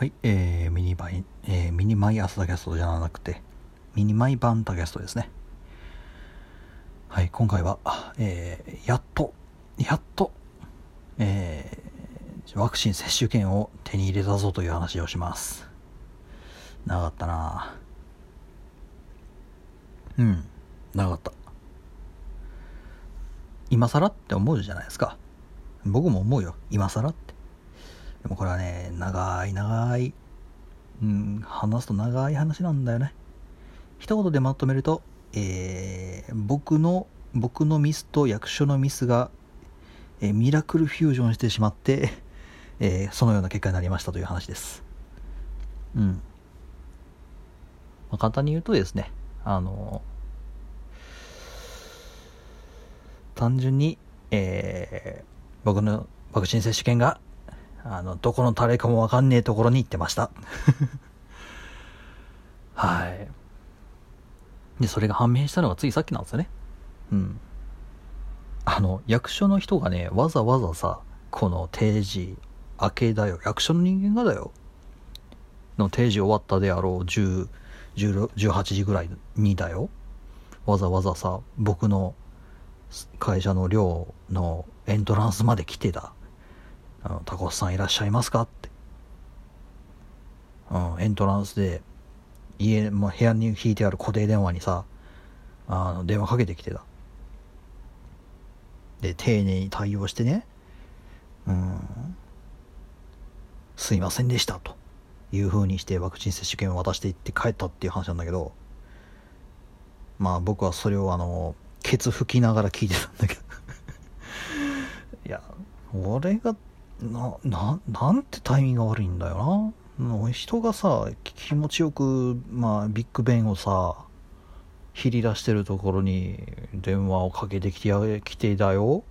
はい、えー、ミニバイ、えー、ミニマイバスタキャストじゃなくて、ミニマイバンタキャストですね。はい、今回は、えー、やっと、やっと、えー、ワクチン接種券を手に入れたぞという話をします。長かったなうん、長かった。今更って思うじゃないですか。僕も思うよ。今更って。でもこれはね、長い長い、うん、話すと長い話なんだよね。一言でまとめると、えー、僕の、僕のミスと役所のミスが、えー、ミラクルフュージョンしてしまって、えー、そのような結果になりましたという話です。うん。まあ、簡単に言うとですね、あの単純に、えー、僕のワクチン接種券があの、どこのタレかもわかんねえところに行ってました。はい。で、それが判明したのがついさっきなんですよね。うん。あの、役所の人がね、わざわざさ、この定時明けだよ。役所の人間がだよ。の定時終わったであろう10、18時ぐらいにだよ。わざわざさ、僕の会社の寮のエントランスまで来てだ。あの、タコスさんいらっしゃいますか？って。うん、エントランスで、家、もう部屋に引いてある固定電話にさ、あの、電話かけてきてた。で、丁寧に対応してね、うん、すいませんでしたという風にしてワクチン接種券を渡していって帰ったっていう話なんだけど、まあ僕はそれをあの、ケツ吹きながら聞いてたんだけど いや、俺がな、な、なんてタイミングが悪いんだよな。人がさ、気持ちよく、まあ、ビッグベンをさ、切り出してるところに電話をかけてきてや、来てだよ。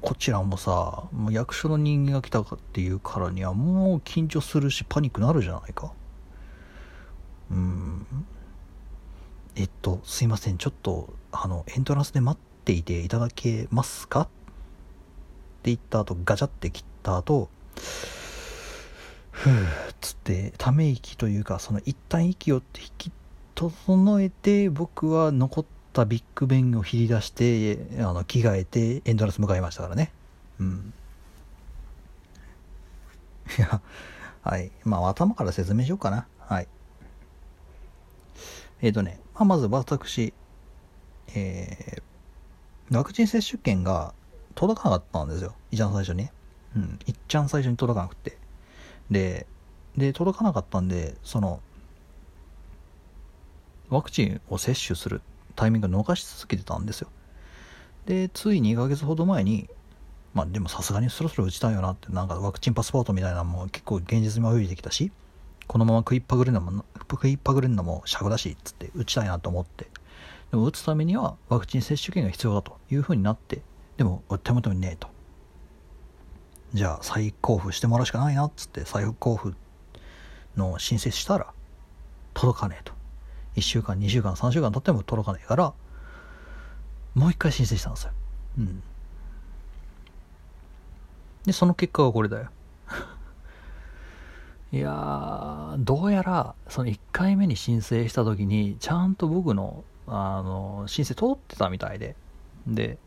こちらもさ、もう役所の人間が来たかっていうからにはもう緊張するしパニックなるじゃないか。うん。えっと、すいません。ちょっと、あの、エントランスで待っていていただけますか？っていった後、ガチャって切った後、ふーっつって、ため息というか、その一旦息を引き整えて、僕は残ったビッグベンを切り出して、あの、着替えてエンドラス向かいましたからね。うん。いや、はい。まあ、頭から説明しようかな。はい。えっ、ー、とね、まあ、まず私、えー、ワクチン接種券が届かなかったんですよ。一番最初に。うん。一番最初に届かなくて。で、で、届かなかったんで、その、ワクチンを接種するタイミングを逃し続けてたんですよ。で、つい2ヶ月ほど前に、まあでもさすがにそろそろ打ちたいよなって、なんかワクチンパスポートみたいなのも結構現実に泳いできたし、このまま食いっぱぐれるのも、食いっぱぐれるのも尺だし、つって打ちたいなと思って。でも打つためにはワクチン接種券が必要だというふうになって、でも、手元にねえと。じゃあ、再交付してもらうしかないな、っつって、再交付の申請したら、届かねえと。1週間、2週間、3週間経っても届かねえから、もう一回申請したんですよ。うん。で、その結果がこれだよ。いや、どうやら、その1回目に申請した時に、ちゃんと僕の、あの、申請通ってたみたいで。で、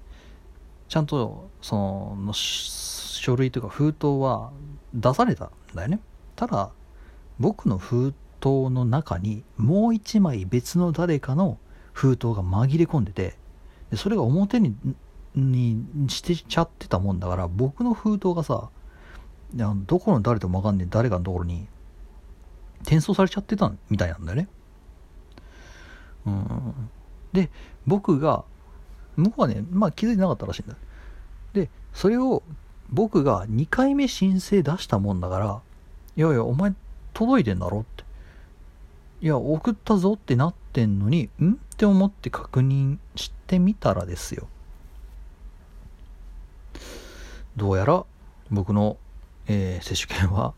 ちゃんとその書類というか封筒は出されたんだよね。ただ僕の封筒の中にもう一枚別の誰かの封筒が紛れ込んでてでそれが表ににしてちゃってたもんだから僕の封筒がさどこの誰とも分かんねえ誰かのところに転送されちゃってたみたいなんだよね。うん。で僕が向こうはね、まあ気づいてなかったらしいんだ。で、それを僕が2回目申請出したもんだから、いやいや、お前届いてんだろって。いや、送ったぞってなってんのに、んって思って確認してみたらですよ。どうやら僕の、えー、接種券は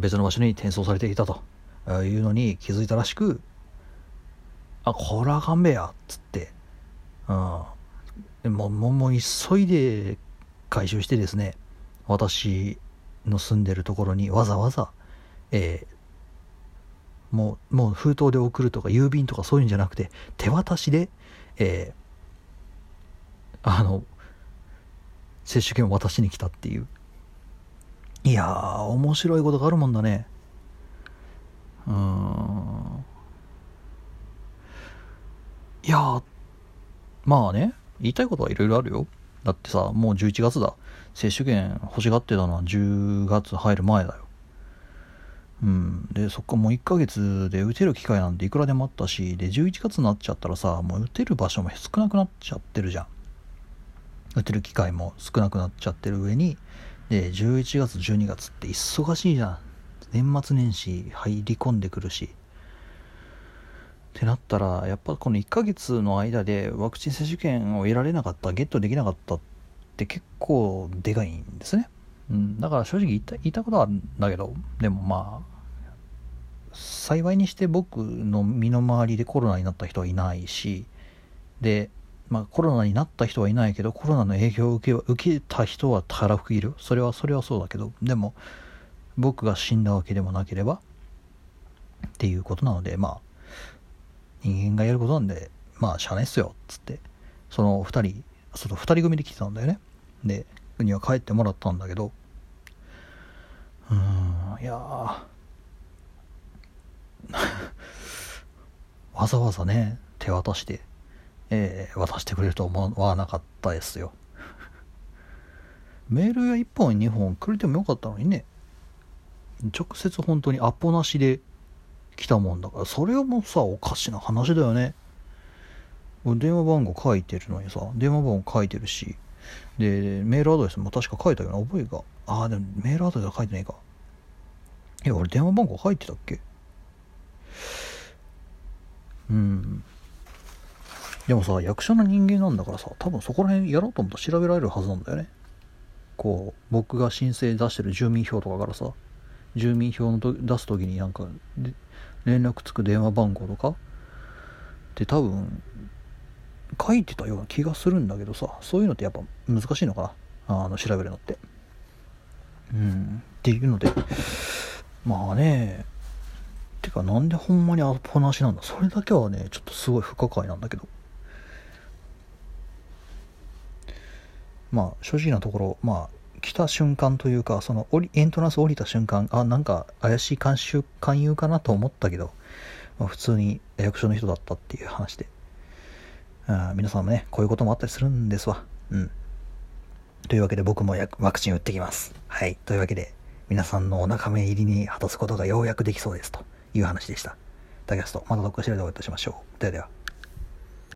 別の場所に転送されていたというのに気づいたらしく、あ、こらあかんべや、っつって、うん。もう、もう急いで回収してですね、私の住んでるところにわざわざ、えー、もうもう封筒で送るとか郵便とかそういうんじゃなくて手渡しで、えー、あの接種券を渡しに来たっていう。いやー面白いことがあるもんだね。うん。いやまあね言いたいことはいろいろあるよ。だってさもう11月だ。接種券欲しがってたのは10月入る前だよ。うん。でそっかもう1ヶ月で打てる機会なんていくらでもあったしで11月になっちゃったらさもう打てる場所も少なくなっちゃってるじゃん。打てる機会も少なくなっちゃってる上にで11月12月って忙しいじゃん。年末年始入り込んでくるし。ってなったらやっぱこの1ヶ月の間でワクチン接種券を得られなかったゲットできなかったって結構でかいんですね、うん、だから正直言った言いたことはあるんだけどでもまあ幸いにして僕の身の回りでコロナになった人はいないしでまあ、コロナになった人はいないけどコロナの影響を受け受けた人はたらふくいる。それはそれはそうだけどでも僕が死んだわけでもなければっていうことなのでまあ人間がやることなんでまあしゃあないっすよっつってその2人その2人組で来てたんだよねでには帰ってもらったんだけどうんいや わざわざね手渡してえー、渡してくれると思わなかったですよ。メールや1本2本くれてもよかったのにね。直接本当にアポなしで来たもんだから、それはもうさ、おかしな話だよね。電話番号書いてるのにさ、電話番号書いてるし、で、メールアドレスも確か書いたような覚えが。ああ、でもメールアドレスは書いてないか。いや、俺電話番号書いてたっけ？うん。でもさ役者の人間なんだからさ多分そこら辺やろうと思ったら調べられるはずなんだよねこう僕が申請出してる住民票とかからさ住民票のと出す時になんか連絡つく電話番号とか？って多分書いてたような気がするんだけどさそういうのってやっぱ難しいのかな？あの調べるのって。うん。っていうのでまあね。てかなんでほんまにアポなしなんだ？それだけはねちょっとすごい不可解なんだけど。まあ正直なところまあ来た瞬間というかそのエントランス降りた瞬間あなんか怪しい監修勧誘かなと思ったけど、まあ、普通に役所の人だったっていう話であ皆さんもねこういうこともあったりするんですわうんというわけで僕もワクチン打ってきますはいというわけで皆さんのお腹目入りに果たすことがようやくできそうですという話でした。ダキャスト、またどっかしらでお会いいたしましょう。ではでは。